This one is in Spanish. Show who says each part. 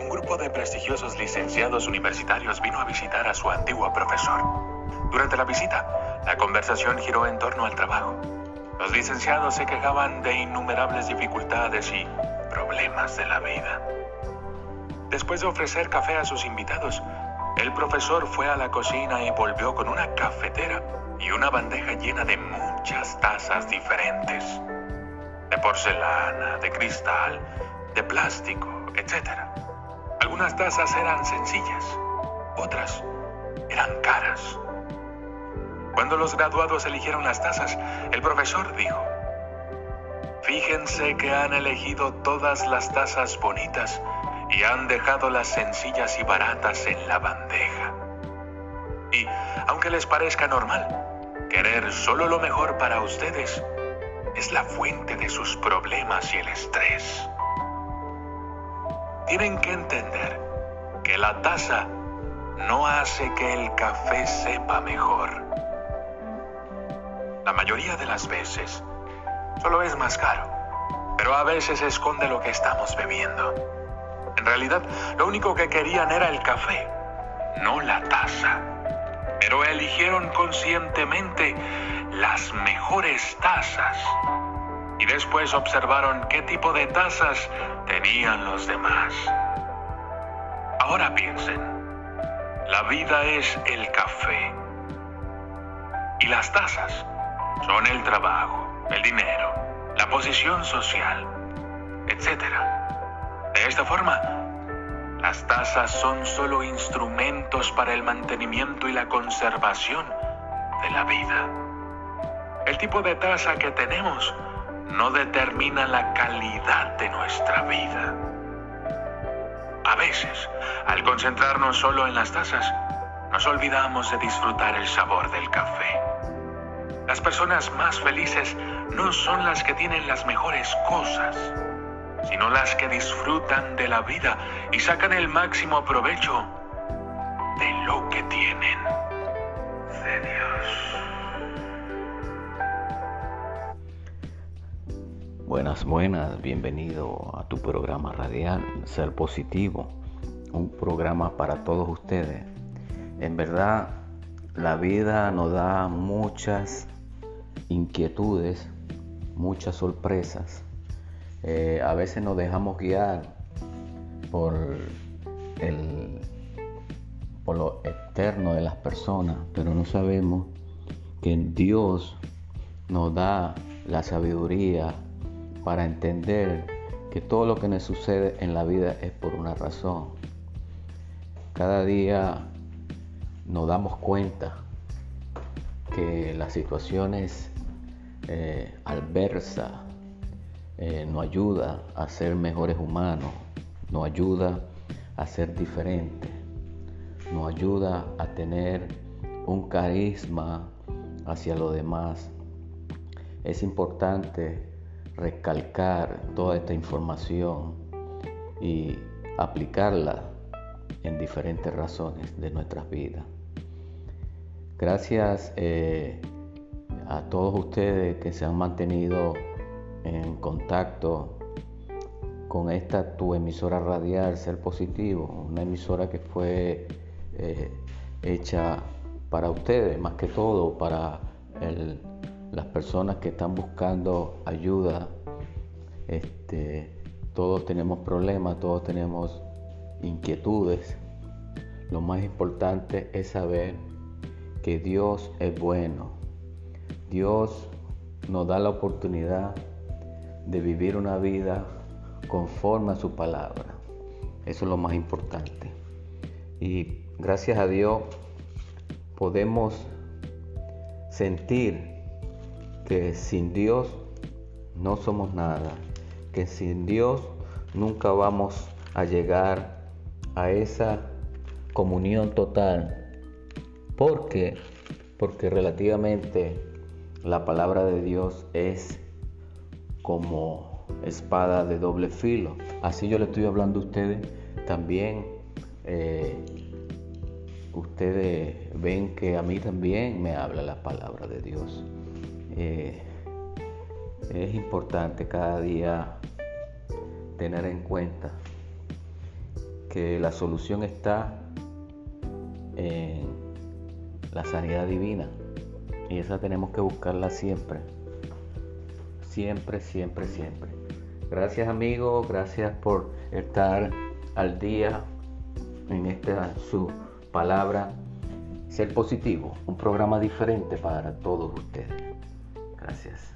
Speaker 1: Un grupo de prestigiosos licenciados universitarios vino a visitar a su antiguo profesor. Durante la visita, la conversación giró en torno al trabajo. Los licenciados se quejaban de innumerables dificultades y problemas de la vida. Después de ofrecer café a sus invitados, el profesor fue a la cocina y volvió con una cafetera y una bandeja llena de muchas tazas diferentes. De porcelana, de cristal, de plástico, etc. Algunas tazas eran sencillas, otras eran caras. Cuando los graduados eligieron las tazas, el profesor dijo, Fíjense que han elegido todas las tazas bonitas y han dejado las sencillas y baratas en la bandeja. Y, aunque les parezca normal, querer solo lo mejor para ustedes es la fuente de sus problemas y el estrés. Tienen que entender que la taza no hace que el café sepa mejor. La mayoría de las veces solo es más caro, pero a veces esconde lo que estamos bebiendo. En realidad, lo único que querían era el café, no la taza. Pero eligieron conscientemente las mejores tazas. Y después observaron qué tipo de tazas tenían los demás. Ahora piensen, la vida es el café. Y las tazas son el trabajo, el dinero, la posición social, etcétera. De esta forma, las tazas son solo instrumentos para el mantenimiento y la conservación de la vida. El tipo de taza que tenemos no determina la calidad de nuestra vida. A veces, al concentrarnos solo en las tazas, nos olvidamos de disfrutar el sabor del café. Las personas más felices no son las que tienen las mejores cosas, sino las que disfrutan de la vida y sacan el máximo provecho de lo que tienen. Dios.
Speaker 2: Buenas, buenas, bienvenido a tu programa radial, Ser Positivo, un programa para todos ustedes. En verdad, la vida nos da muchas inquietudes, muchas sorpresas eh, a veces nos dejamos guiar por, el, por lo externo de las personas, pero no sabemos que Dios nos da la sabiduría para entender que todo lo que nos sucede en la vida es por una razón. Cada día nos damos cuenta que las situaciones eh, adversas eh, nos ayuda a ser mejores humanos, nos ayuda a ser diferentes, nos ayuda a tener un carisma hacia los demás. Es importante recalcar toda esta información y aplicarla en diferentes razones de nuestras vidas. Gracias eh, a todos ustedes que se han mantenido en contacto con esta tu emisora radial Ser Positivo, una emisora que fue eh, hecha para ustedes, más que todo para las personas que están buscando ayuda. Este, todos tenemos problemas, todos tenemos inquietudes. Lo más importante es saber que Dios es bueno. Dios nos da la oportunidad de vivir una vida conforme a su palabra. Eso es lo más importante. Y gracias a Dios podemos sentir que sin Dios no somos nada, que sin Dios nunca vamos a llegar a esa comunión total. ¿Por qué? Porque relativamente la palabra de Dios es como espada de doble filo. Así yo le estoy hablando a ustedes. También eh, ustedes ven que a mí también me habla la palabra de Dios. Eh, es importante cada día tener en cuenta que la solución está en la sanidad divina y esa tenemos que buscarla siempre. Siempre, siempre, siempre. Gracias amigos, gracias por estar al día en esta su palabra Ser Positivo, un programa diferente para todos ustedes. Gracias.